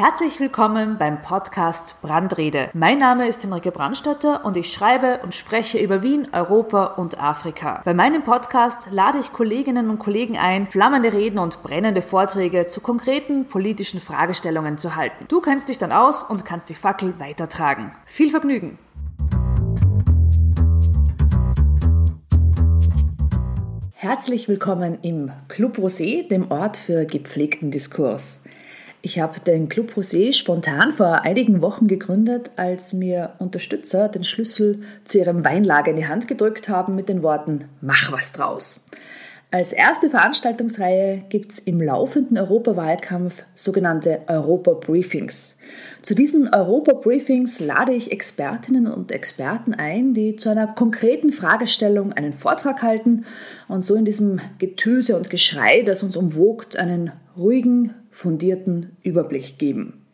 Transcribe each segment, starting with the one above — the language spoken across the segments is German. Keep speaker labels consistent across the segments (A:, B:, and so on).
A: Herzlich willkommen beim Podcast Brandrede. Mein Name ist Henrike Brandstatter und ich schreibe und spreche über Wien, Europa und Afrika. Bei meinem Podcast lade ich Kolleginnen und Kollegen ein, flammende Reden und brennende Vorträge zu konkreten politischen Fragestellungen zu halten. Du kennst dich dann aus und kannst die Fackel weitertragen. Viel Vergnügen! Herzlich willkommen im Club Rosé, dem Ort für gepflegten Diskurs. Ich habe den Club Rosé spontan vor einigen Wochen gegründet, als mir Unterstützer den Schlüssel zu ihrem Weinlager in die Hand gedrückt haben mit den Worten Mach was draus. Als erste Veranstaltungsreihe gibt es im laufenden Europawahlkampf sogenannte Europa-Briefings. Zu diesen Europa-Briefings lade ich Expertinnen und Experten ein, die zu einer konkreten Fragestellung einen Vortrag halten und so in diesem Getöse und Geschrei, das uns umwogt, einen ruhigen, fundierten Überblick geben.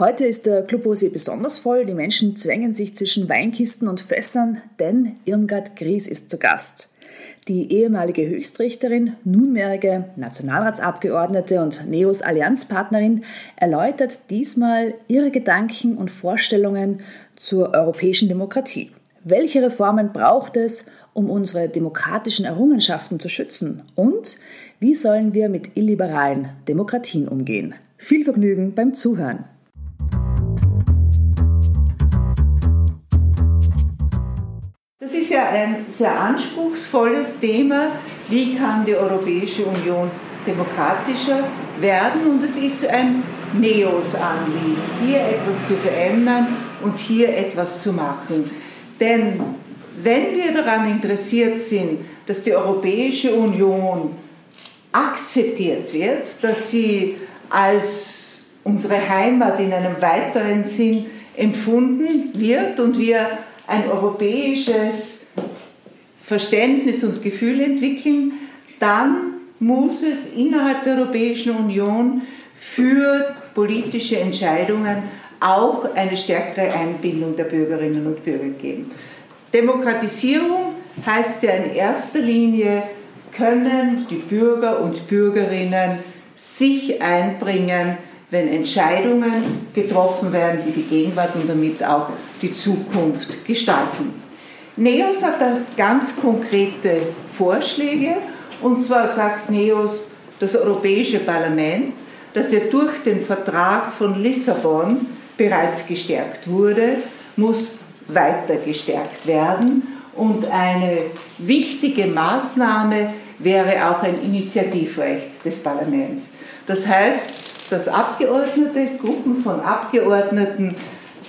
A: Heute ist der Club Rosé besonders voll. Die Menschen zwängen sich zwischen Weinkisten und Fässern, denn Irmgard Gries ist zu Gast. Die ehemalige Höchstrichterin, nunmehrige Nationalratsabgeordnete und NEOS Allianzpartnerin erläutert diesmal ihre Gedanken und Vorstellungen zur europäischen Demokratie. Welche Reformen braucht es, um unsere demokratischen Errungenschaften zu schützen? Und wie sollen wir mit illiberalen Demokratien umgehen? Viel Vergnügen beim Zuhören.
B: Das ist ja ein sehr anspruchsvolles Thema. Wie kann die Europäische Union demokratischer werden? Und es ist ein Neos-Anliegen, hier etwas zu verändern und hier etwas zu machen. Denn wenn wir daran interessiert sind, dass die Europäische Union akzeptiert wird, dass sie als unsere Heimat in einem weiteren Sinn empfunden wird und wir ein europäisches Verständnis und Gefühl entwickeln, dann muss es innerhalb der Europäischen Union für politische Entscheidungen auch eine stärkere Einbindung der Bürgerinnen und Bürger geben. Demokratisierung heißt ja in erster Linie können die Bürger und Bürgerinnen sich einbringen, wenn Entscheidungen getroffen werden, die die Gegenwart und damit auch die Zukunft gestalten. NEOS hat da ganz konkrete Vorschläge und zwar sagt NEOS, das Europäische Parlament, das ja durch den Vertrag von Lissabon bereits gestärkt wurde, muss weiter gestärkt werden und eine wichtige Maßnahme wäre auch ein Initiativrecht des Parlaments. Das heißt, dass Abgeordnete, Gruppen von Abgeordneten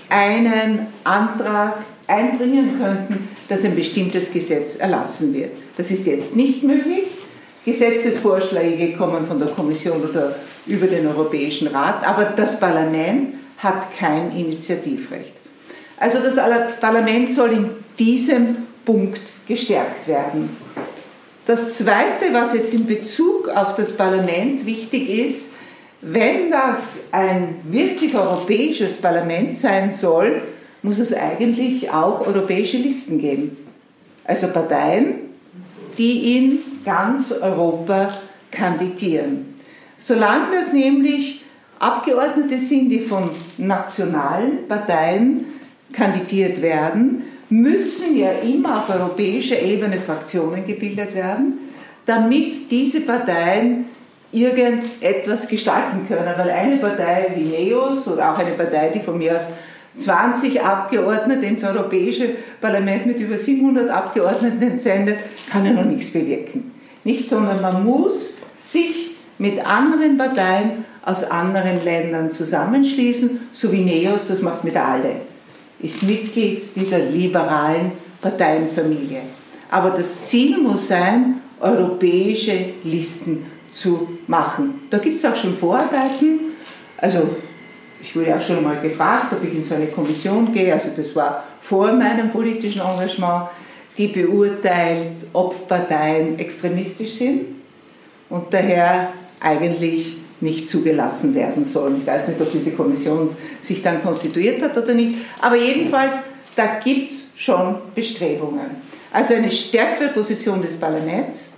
B: einen Antrag einbringen könnten, dass ein bestimmtes Gesetz erlassen wird. Das ist jetzt nicht möglich. Gesetzesvorschläge kommen von der Kommission oder über den Europäischen Rat, aber das Parlament hat kein Initiativrecht. Also das Parlament soll in diesem Punkt gestärkt werden. Das Zweite, was jetzt in Bezug auf das Parlament wichtig ist, wenn das ein wirklich europäisches Parlament sein soll, muss es eigentlich auch europäische Listen geben. Also Parteien, die in ganz Europa kandidieren. Solange das nämlich Abgeordnete sind, die von nationalen Parteien kandidiert werden, müssen ja immer auf europäischer Ebene Fraktionen gebildet werden, damit diese Parteien irgendetwas gestalten können. Weil eine Partei wie NEOS oder auch eine Partei, die von mir aus 20 Abgeordnete ins Europäische Parlament mit über 700 Abgeordneten entsendet, kann ja noch nichts bewirken. Nicht, sondern man muss sich mit anderen Parteien aus anderen Ländern zusammenschließen, so wie NEOS das macht mit alle ist Mitglied dieser liberalen Parteienfamilie. Aber das Ziel muss sein, europäische Listen zu machen. Da gibt es auch schon Vorarbeiten. Also ich wurde auch schon mal gefragt, ob ich in so eine Kommission gehe. Also das war vor meinem politischen Engagement, die beurteilt, ob Parteien extremistisch sind und daher eigentlich nicht zugelassen werden sollen. Ich weiß nicht, ob diese Kommission sich dann konstituiert hat oder nicht, aber jedenfalls, da gibt es schon Bestrebungen. Also eine stärkere Position des Parlaments,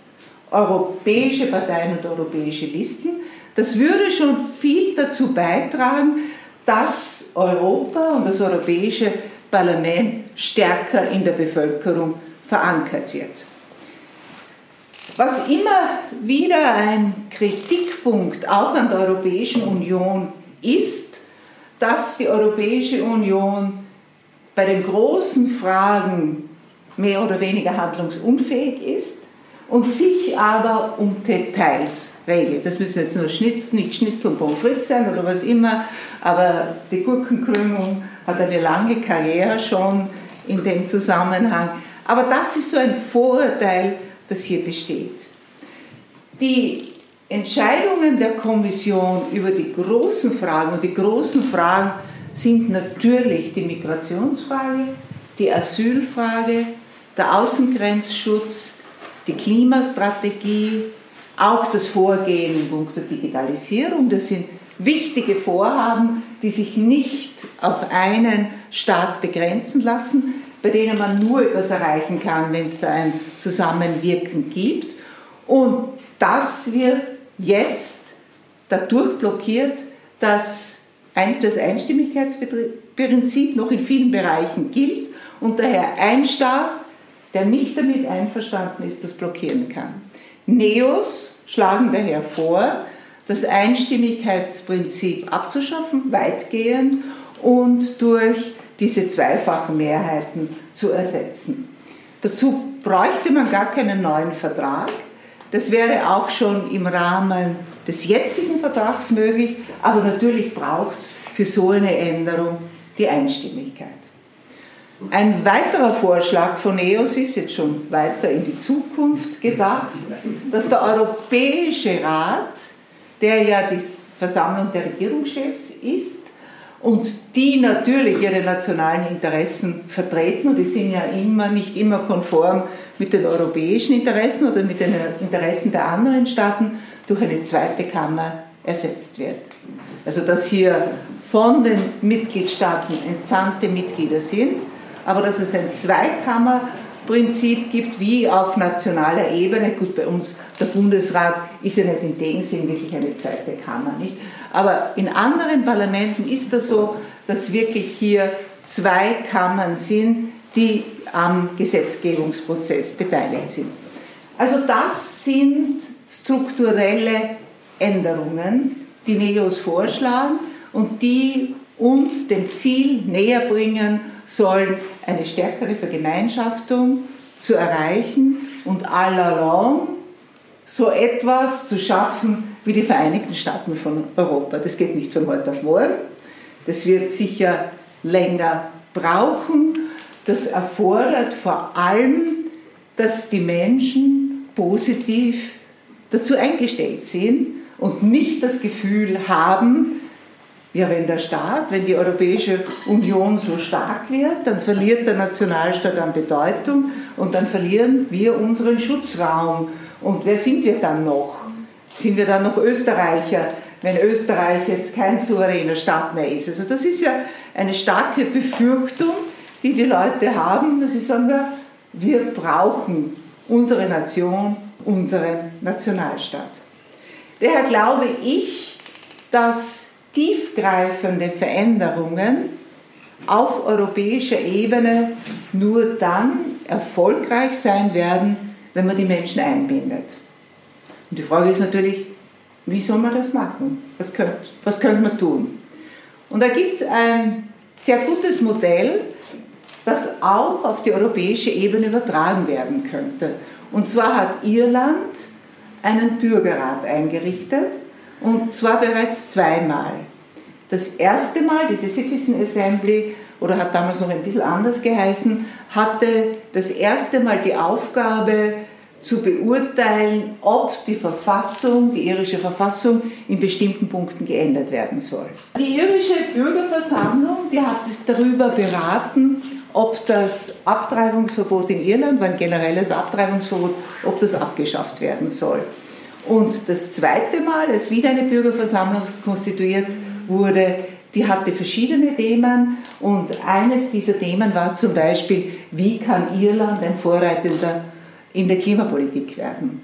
B: europäische Parteien und europäische Listen, das würde schon viel dazu beitragen, dass Europa und das Europäische Parlament stärker in der Bevölkerung verankert wird. Was immer wieder ein Kritikpunkt auch an der Europäischen Union ist, dass die Europäische Union bei den großen Fragen mehr oder weniger handlungsunfähig ist und sich aber um Details regelt. Das müssen jetzt nur Schnitz, nicht Schnitzel und Pommes frites sein oder was immer, aber die Gurkenkrümmung hat eine lange Karriere schon in dem Zusammenhang. Aber das ist so ein Vorurteil, das hier besteht. Die Entscheidungen der Kommission über die großen Fragen, und die großen Fragen sind natürlich die Migrationsfrage, die Asylfrage, der Außengrenzschutz, die Klimastrategie, auch das Vorgehen in puncto Digitalisierung. Das sind wichtige Vorhaben, die sich nicht auf einen Staat begrenzen lassen, bei denen man nur etwas erreichen kann, wenn es da ein Zusammenwirken gibt. Und das wird jetzt dadurch blockiert, dass das Einstimmigkeitsprinzip noch in vielen Bereichen gilt und daher ein Staat der nicht damit einverstanden ist, das blockieren kann. Neos schlagen daher vor, das Einstimmigkeitsprinzip abzuschaffen, weitgehend und durch diese zweifachen Mehrheiten zu ersetzen. Dazu bräuchte man gar keinen neuen Vertrag. Das wäre auch schon im Rahmen des jetzigen Vertrags möglich, aber natürlich braucht es für so eine Änderung die Einstimmigkeit. Ein weiterer Vorschlag von EOS ist jetzt schon weiter in die Zukunft gedacht, dass der Europäische Rat, der ja die Versammlung der Regierungschefs ist und die natürlich ihre nationalen Interessen vertreten und die sind ja immer nicht immer konform mit den europäischen Interessen oder mit den Interessen der anderen Staaten, durch eine zweite Kammer ersetzt wird. Also dass hier von den Mitgliedstaaten entsandte Mitglieder sind aber dass es ein Zweikammerprinzip gibt, wie auf nationaler Ebene. Gut, bei uns, der Bundesrat ist ja nicht in dem Sinn wirklich eine zweite Kammer, nicht? Aber in anderen Parlamenten ist das so, dass wirklich hier zwei Kammern sind, die am Gesetzgebungsprozess beteiligt sind. Also das sind strukturelle Änderungen, die NEOS vorschlagen und die uns dem Ziel näher bringen sollen, eine stärkere Vergemeinschaftung zu erreichen und allalong so etwas zu schaffen wie die Vereinigten Staaten von Europa. Das geht nicht von heute auf morgen. Das wird sicher länger brauchen. Das erfordert vor allem, dass die Menschen positiv dazu eingestellt sind und nicht das Gefühl haben, ja, wenn der Staat, wenn die Europäische Union so stark wird, dann verliert der Nationalstaat an Bedeutung und dann verlieren wir unseren Schutzraum. Und wer sind wir dann noch? Sind wir dann noch Österreicher, wenn Österreich jetzt kein souveräner Staat mehr ist? Also das ist ja eine starke Befürchtung, die die Leute haben, dass sie sagen, wir brauchen unsere Nation, unseren Nationalstaat. Daher glaube ich, dass tiefgreifende Veränderungen auf europäischer Ebene nur dann erfolgreich sein werden, wenn man die Menschen einbindet. Und die Frage ist natürlich, wie soll man das machen? Was könnte, was könnte man tun? Und da gibt es ein sehr gutes Modell, das auch auf die europäische Ebene übertragen werden könnte. Und zwar hat Irland einen Bürgerrat eingerichtet, und zwar bereits zweimal. Das erste Mal, diese Citizen Assembly, oder hat damals noch ein bisschen anders geheißen, hatte das erste Mal die Aufgabe zu beurteilen, ob die Verfassung, die irische Verfassung in bestimmten Punkten geändert werden soll. Die irische Bürgerversammlung, die hat darüber beraten, ob das Abtreibungsverbot in Irland, ein generelles Abtreibungsverbot, ob das abgeschafft werden soll. Und das zweite Mal, als wieder eine Bürgerversammlung konstituiert wurde, die hatte verschiedene Themen und eines dieser Themen war zum Beispiel, wie kann Irland ein Vorreitender in der Klimapolitik werden?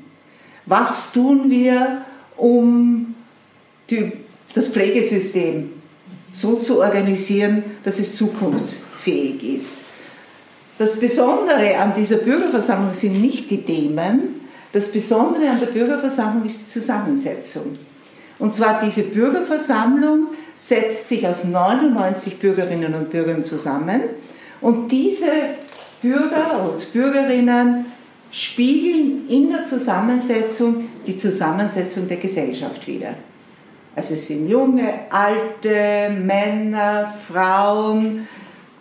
B: Was tun wir, um die, das Pflegesystem so zu organisieren, dass es zukunftsfähig ist. Das Besondere an dieser Bürgerversammlung sind nicht die Themen, das Besondere an der Bürgerversammlung ist die Zusammensetzung. Und zwar diese Bürgerversammlung setzt sich aus 99 Bürgerinnen und Bürgern zusammen und diese Bürger und Bürgerinnen spiegeln in der Zusammensetzung die Zusammensetzung der Gesellschaft wider. Also es sind junge, alte, Männer, Frauen,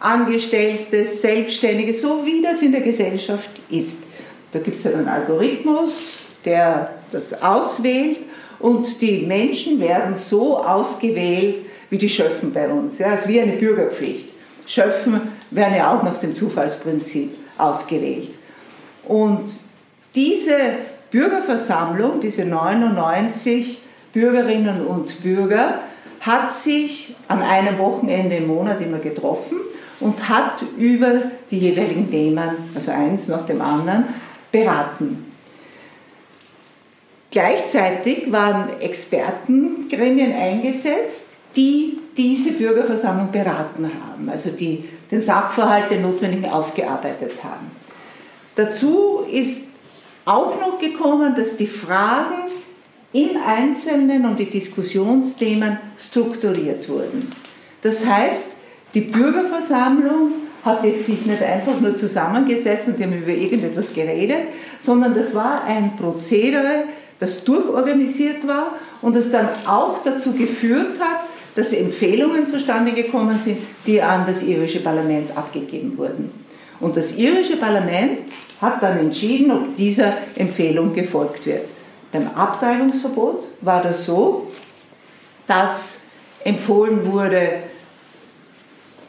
B: Angestellte, Selbstständige, so wie das in der Gesellschaft ist. Da gibt es einen Algorithmus, der das auswählt und die Menschen werden so ausgewählt wie die Schöffen bei uns. Ja, es ist wie eine Bürgerpflicht. Schöffen werden ja auch nach dem Zufallsprinzip ausgewählt. Und diese Bürgerversammlung, diese 99 Bürgerinnen und Bürger, hat sich an einem Wochenende im Monat immer getroffen und hat über die jeweiligen Themen, also eins nach dem anderen, beraten. Gleichzeitig waren Expertengremien eingesetzt, die diese Bürgerversammlung beraten haben, also die den Sachverhalt, den notwendigen, aufgearbeitet haben. Dazu ist auch noch gekommen, dass die Fragen im Einzelnen und die Diskussionsthemen strukturiert wurden. Das heißt, die Bürgerversammlung hat jetzt sich nicht einfach nur zusammengesessen und haben über irgendetwas geredet, sondern das war ein Prozedere, das durchorganisiert war und das dann auch dazu geführt hat, dass Empfehlungen zustande gekommen sind, die an das irische Parlament abgegeben wurden. Und das irische Parlament hat dann entschieden, ob dieser Empfehlung gefolgt wird. Beim Abtreibungsverbot war das so, dass empfohlen wurde,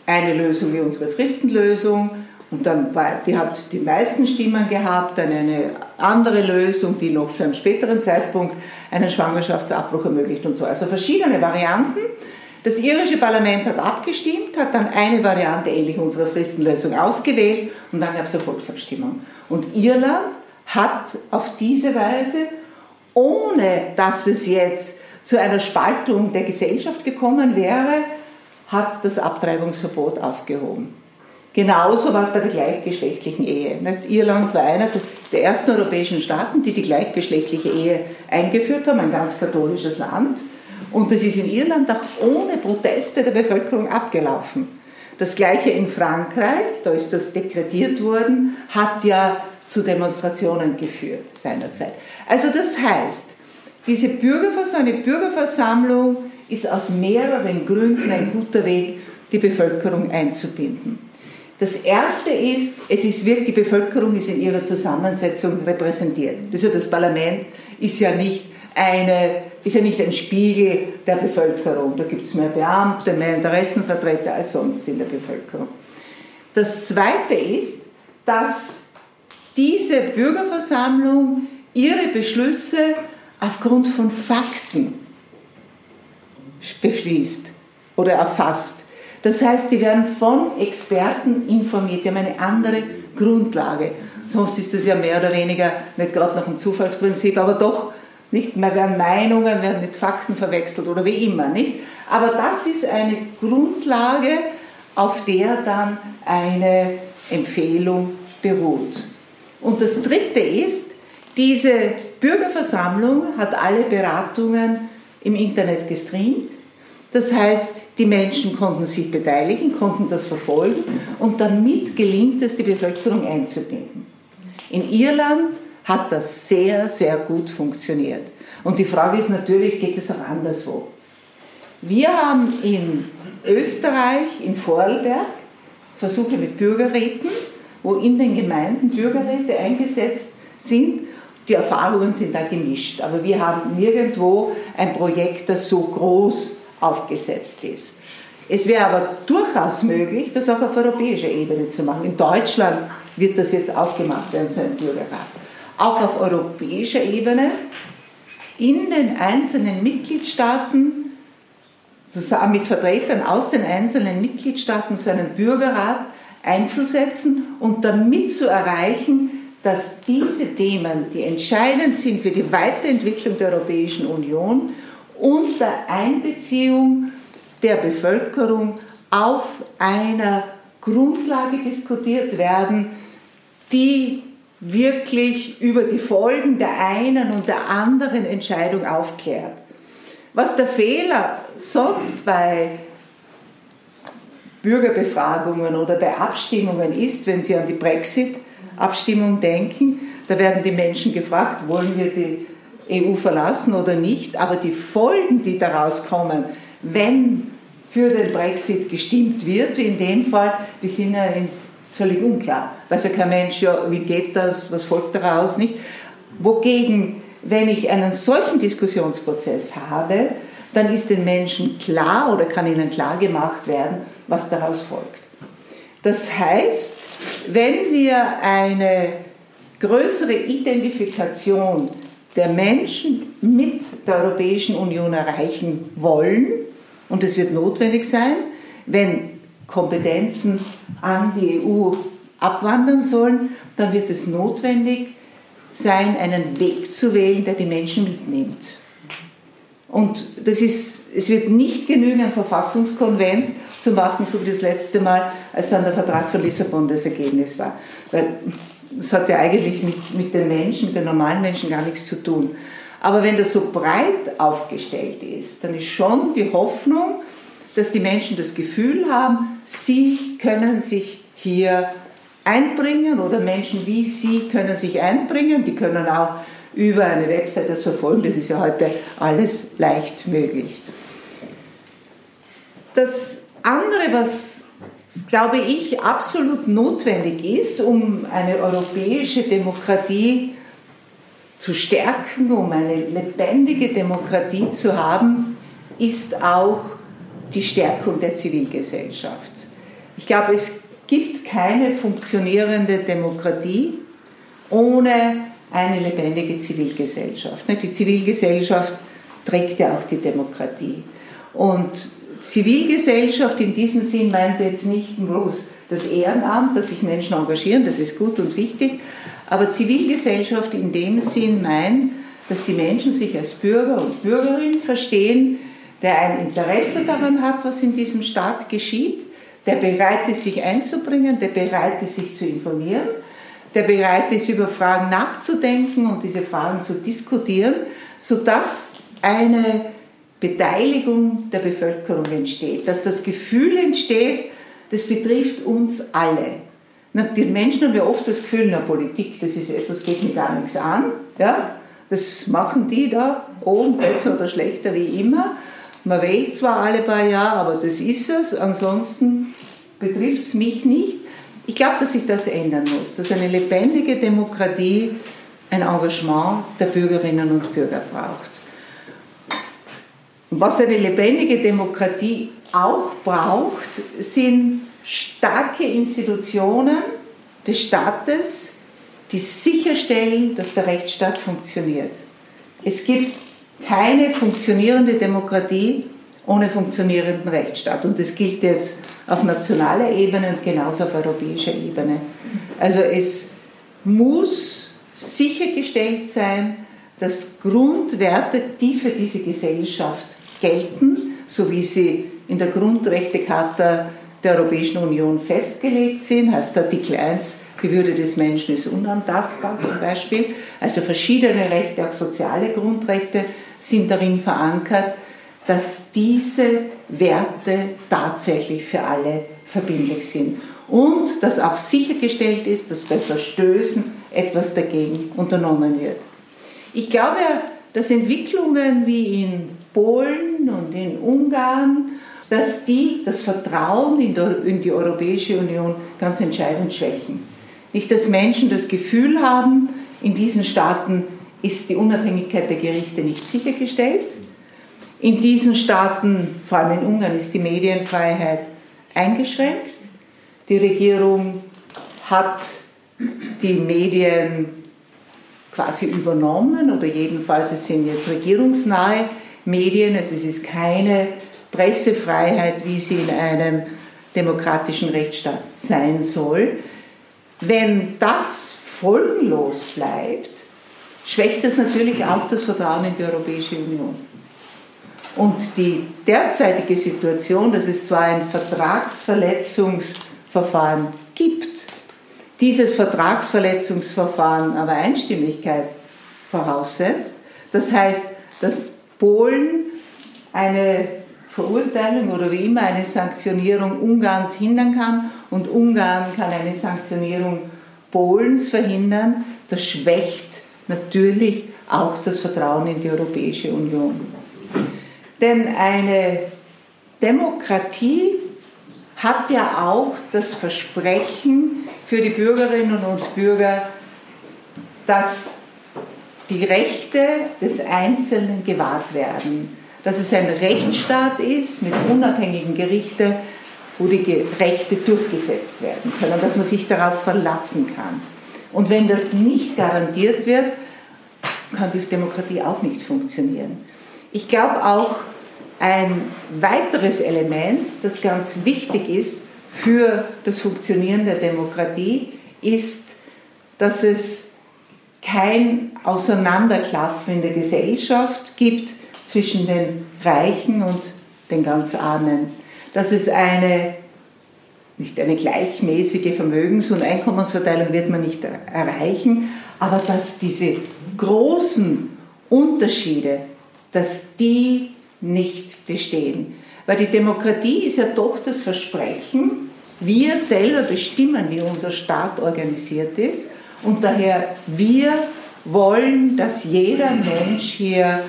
B: eine Lösung wie unsere Fristenlösung, und dann war, die hat die meisten Stimmen gehabt, dann eine andere Lösung, die noch zu einem späteren Zeitpunkt einen Schwangerschaftsabbruch ermöglicht und so. Also verschiedene Varianten. Das irische Parlament hat abgestimmt, hat dann eine Variante ähnlich unserer Fristenlösung ausgewählt und dann gab es eine Volksabstimmung. Und Irland hat auf diese Weise, ohne dass es jetzt zu einer Spaltung der Gesellschaft gekommen wäre, hat das Abtreibungsverbot aufgehoben. Genauso war es bei der gleichgeschlechtlichen Ehe. Irland war einer der ersten europäischen Staaten, die die gleichgeschlechtliche Ehe eingeführt haben, ein ganz katholisches Land. Und das ist in Irland auch ohne Proteste der Bevölkerung abgelaufen. Das gleiche in Frankreich, da ist das dekretiert worden, hat ja zu Demonstrationen geführt seinerzeit. Also das heißt, diese Bürgerversammlung, eine Bürgerversammlung ist aus mehreren Gründen ein guter Weg, die Bevölkerung einzubinden. Das erste ist, es ist wirklich, die Bevölkerung ist in ihrer Zusammensetzung repräsentiert. Also das Parlament ist ja nicht eine, ist ja nicht ein Spiegel der Bevölkerung. Da gibt es mehr Beamte, mehr Interessenvertreter als sonst in der Bevölkerung. Das zweite ist, dass diese Bürgerversammlung ihre Beschlüsse aufgrund von Fakten beschließt oder erfasst. Das heißt, die werden von Experten informiert, die haben eine andere Grundlage. Sonst ist das ja mehr oder weniger, nicht gerade nach dem Zufallsprinzip, aber doch, nicht, mehr werden Meinungen, werden mit Fakten verwechselt oder wie immer, nicht? Aber das ist eine Grundlage, auf der dann eine Empfehlung beruht. Und das Dritte ist, diese Bürgerversammlung hat alle Beratungen im Internet gestreamt. Das heißt, die Menschen konnten sich beteiligen, konnten das verfolgen und damit gelingt es, die Bevölkerung einzubinden. In Irland hat das sehr, sehr gut funktioniert. Und die Frage ist natürlich, geht es auch anderswo? Wir haben in Österreich, in Vorarlberg, Versuche mit Bürgerräten, wo in den Gemeinden Bürgerräte eingesetzt sind. Die Erfahrungen sind da gemischt, aber wir haben nirgendwo ein Projekt, das so groß aufgesetzt ist. Es wäre aber durchaus möglich, das auch auf europäischer Ebene zu machen. In Deutschland wird das jetzt auch gemacht werden, so ein Bürgerrat. Auch auf europäischer Ebene in den einzelnen Mitgliedstaaten zusammen mit Vertretern aus den einzelnen Mitgliedstaaten so einen Bürgerrat einzusetzen und damit zu erreichen, dass diese Themen, die entscheidend sind für die Weiterentwicklung der Europäischen Union, unter Einbeziehung der Bevölkerung auf einer Grundlage diskutiert werden, die wirklich über die Folgen der einen und der anderen Entscheidung aufklärt. Was der Fehler sonst bei Bürgerbefragungen oder bei Abstimmungen ist, wenn Sie an die Brexit-Abstimmung denken, da werden die Menschen gefragt, wollen wir die EU verlassen oder nicht, aber die Folgen, die daraus kommen, wenn für den Brexit gestimmt wird, wie in dem Fall, die sind ja völlig unklar. Weiß ja kein Mensch, ja, wie geht das, was folgt daraus, nicht? Wogegen, wenn ich einen solchen Diskussionsprozess habe, dann ist den Menschen klar oder kann ihnen klar gemacht werden, was daraus folgt. Das heißt, wenn wir eine größere Identifikation der Menschen mit der Europäischen Union erreichen wollen, und es wird notwendig sein, wenn Kompetenzen an die EU abwandern sollen, dann wird es notwendig sein, einen Weg zu wählen, der die Menschen mitnimmt. Und das ist, es wird nicht genügen, ein Verfassungskonvent zu machen, so wie das letzte Mal, als dann der Vertrag von Lissabon das Ergebnis war. Weil das hat ja eigentlich mit, mit den Menschen, mit den normalen Menschen gar nichts zu tun. Aber wenn das so breit aufgestellt ist, dann ist schon die Hoffnung, dass die Menschen das Gefühl haben, sie können sich hier einbringen oder Menschen wie sie können sich einbringen. Die können auch über eine Website das verfolgen. Das ist ja heute alles leicht möglich. Das andere, was glaube ich absolut notwendig ist, um eine europäische Demokratie zu stärken, um eine lebendige Demokratie zu haben, ist auch die Stärkung der Zivilgesellschaft. Ich glaube, es gibt keine funktionierende Demokratie ohne eine lebendige Zivilgesellschaft. Die Zivilgesellschaft trägt ja auch die Demokratie. Und Zivilgesellschaft in diesem Sinn meint jetzt nicht bloß das Ehrenamt, dass sich Menschen engagieren, das ist gut und wichtig, aber Zivilgesellschaft in dem Sinn meint, dass die Menschen sich als Bürger und Bürgerin verstehen, der ein Interesse daran hat, was in diesem Staat geschieht, der bereit ist, sich einzubringen, der bereit ist, sich zu informieren, der bereit ist, über Fragen nachzudenken und diese Fragen zu diskutieren, sodass eine Beteiligung der Bevölkerung entsteht, dass das Gefühl entsteht, das betrifft uns alle. Die Menschen haben ja oft das Gefühl, na Politik, das ist etwas, geht mir gar nichts an. Ja? Das machen die da, oben besser oder schlechter wie immer. Man wählt zwar alle paar Jahre, aber das ist es. Ansonsten betrifft es mich nicht. Ich glaube, dass sich das ändern muss, dass eine lebendige Demokratie ein Engagement der Bürgerinnen und Bürger braucht. Was eine lebendige Demokratie auch braucht, sind starke Institutionen des Staates, die sicherstellen, dass der Rechtsstaat funktioniert. Es gibt keine funktionierende Demokratie ohne funktionierenden Rechtsstaat. Und das gilt jetzt auf nationaler Ebene und genauso auf europäischer Ebene. Also es muss sichergestellt sein, dass Grundwerte, die für diese Gesellschaft gelten, so wie sie in der Grundrechtecharta der Europäischen Union festgelegt sind, heißt Artikel 1, die Würde des Menschen ist unantastbar zum Beispiel. Also verschiedene Rechte, auch soziale Grundrechte sind darin verankert, dass diese Werte tatsächlich für alle verbindlich sind. Und dass auch sichergestellt ist, dass bei Verstößen etwas dagegen unternommen wird. Ich glaube, dass Entwicklungen wie in Polen und in Ungarn dass die das Vertrauen in, die Europäische Union ganz entscheidend schwächen. Nicht, dass Menschen das Gefühl haben, in diesen Staaten ist die Unabhängigkeit der Gerichte nicht sichergestellt. In diesen Staaten, vor allem in Ungarn, ist die Medienfreiheit eingeschränkt. Die Regierung hat die Medien quasi übernommen oder jedenfalls es sind jetzt regierungsnahe Medien, also es ist keine Pressefreiheit, wie sie in einem demokratischen Rechtsstaat sein soll. Wenn das folgenlos bleibt, schwächt das natürlich auch das Vertrauen in die Europäische Union. Und die derzeitige Situation, dass es zwar ein Vertragsverletzungsverfahren gibt, dieses Vertragsverletzungsverfahren aber Einstimmigkeit voraussetzt, das heißt, dass Polen eine Verurteilung oder wie immer eine Sanktionierung Ungarns hindern kann und Ungarn kann eine Sanktionierung Polens verhindern, das schwächt natürlich auch das Vertrauen in die Europäische Union. Denn eine Demokratie hat ja auch das Versprechen für die Bürgerinnen und Bürger, dass die Rechte des Einzelnen gewahrt werden, dass es ein Rechtsstaat ist mit unabhängigen Gerichten, wo die Rechte durchgesetzt werden können, dass man sich darauf verlassen kann. Und wenn das nicht garantiert wird, kann die Demokratie auch nicht funktionieren. Ich glaube auch, ein weiteres Element, das ganz wichtig ist für das Funktionieren der Demokratie, ist, dass es kein Auseinanderklaffen in der Gesellschaft gibt zwischen den Reichen und den ganz Armen. Dass es eine, nicht eine gleichmäßige Vermögens- und Einkommensverteilung wird man nicht erreichen, aber dass diese großen Unterschiede, dass die nicht bestehen. Weil die Demokratie ist ja doch das Versprechen, wir selber bestimmen, wie unser Staat organisiert ist und daher wir wollen, dass jeder Mensch hier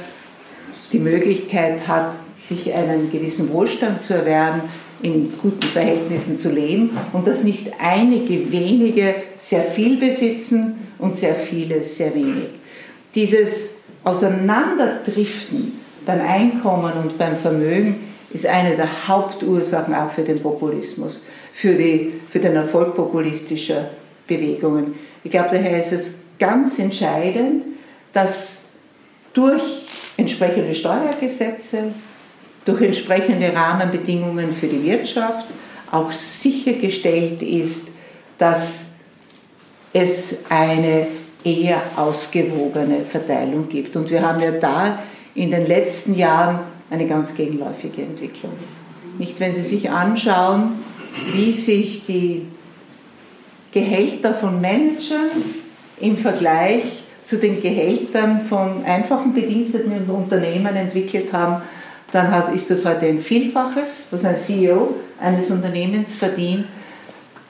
B: die Möglichkeit hat, sich einen gewissen Wohlstand zu erwerben, in guten Verhältnissen zu leben und dass nicht einige wenige sehr viel besitzen und sehr viele sehr wenig. Dieses Auseinanderdriften beim Einkommen und beim Vermögen ist eine der Hauptursachen auch für den Populismus, für, die, für den Erfolg populistischer Bewegungen. Ich glaube, daher ist es ganz entscheidend, dass durch entsprechende Steuergesetze, durch entsprechende Rahmenbedingungen für die Wirtschaft auch sichergestellt ist, dass es eine eher ausgewogene Verteilung gibt. Und wir haben ja da in den letzten Jahren eine ganz gegenläufige Entwicklung. Nicht, wenn Sie sich anschauen, wie sich die Gehälter von Managern im Vergleich zu den Gehältern von einfachen Bediensteten und Unternehmen entwickelt haben, dann ist das heute ein Vielfaches, was ein CEO eines Unternehmens verdient,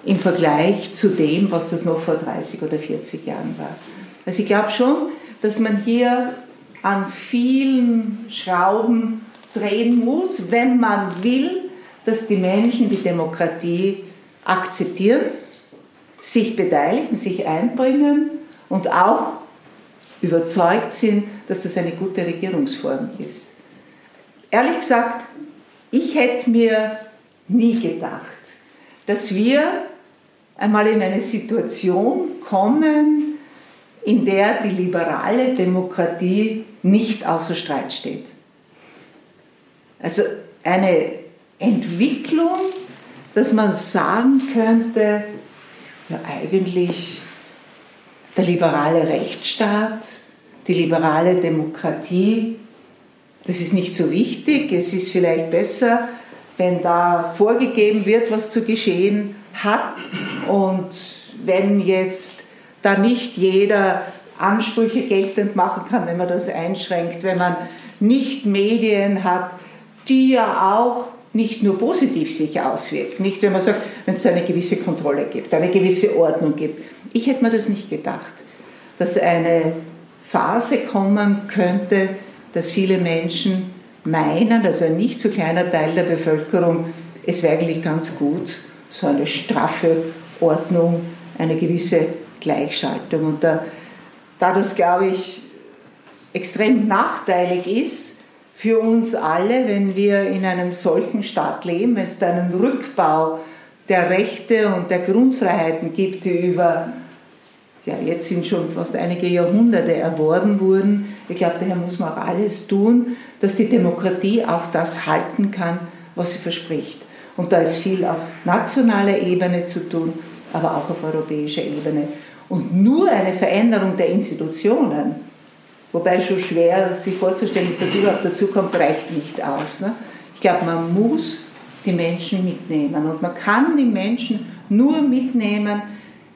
B: im Vergleich zu dem, was das noch vor 30 oder 40 Jahren war. Also ich glaube schon, dass man hier an vielen Schrauben drehen muss, wenn man will, dass die Menschen die Demokratie akzeptieren, sich beteiligen, sich einbringen und auch überzeugt sind, dass das eine gute Regierungsform ist. Ehrlich gesagt, ich hätte mir nie gedacht, dass wir einmal in eine Situation kommen, in der die liberale Demokratie nicht außer Streit steht. Also eine Entwicklung, dass man sagen könnte, ja eigentlich der liberale Rechtsstaat, die liberale Demokratie, das ist nicht so wichtig, es ist vielleicht besser, wenn da vorgegeben wird, was zu geschehen hat. Und wenn jetzt da nicht jeder Ansprüche geltend machen kann, wenn man das einschränkt, wenn man nicht Medien hat, die ja auch nicht nur positiv sich auswirken, nicht wenn man sagt, wenn es eine gewisse Kontrolle gibt, eine gewisse Ordnung gibt. Ich hätte mir das nicht gedacht, dass eine Phase kommen könnte, dass viele Menschen meinen, also ein nicht so kleiner Teil der Bevölkerung, es wäre eigentlich ganz gut, so eine straffe Ordnung, eine gewisse Gleichschaltung. Und da, da das, glaube ich, extrem nachteilig ist für uns alle, wenn wir in einem solchen Staat leben, wenn es da einen Rückbau der Rechte und der Grundfreiheiten gibt, die über, ja, jetzt sind schon fast einige Jahrhunderte erworben wurden. Ich glaube, daher muss man auch alles tun, dass die Demokratie auch das halten kann, was sie verspricht. Und da ist viel auf nationaler Ebene zu tun, aber auch auf europäischer Ebene. Und nur eine Veränderung der Institutionen wobei schon schwer sich vorzustellen ist, dass überhaupt dazu kommt, reicht nicht aus. Ne? Ich glaube, man muss die Menschen mitnehmen und man kann die Menschen nur mitnehmen,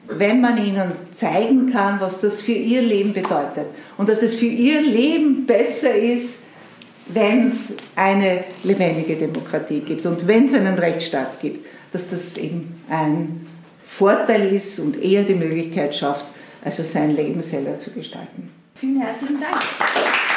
B: wenn man ihnen zeigen kann, was das für ihr Leben bedeutet. Und dass es für ihr Leben besser ist, wenn es eine lebendige Demokratie gibt und wenn es einen Rechtsstaat gibt, dass das eben ein Vorteil ist und eher die Möglichkeit schafft, also sein Leben selber zu gestalten.
A: Vielen herzlichen Dank.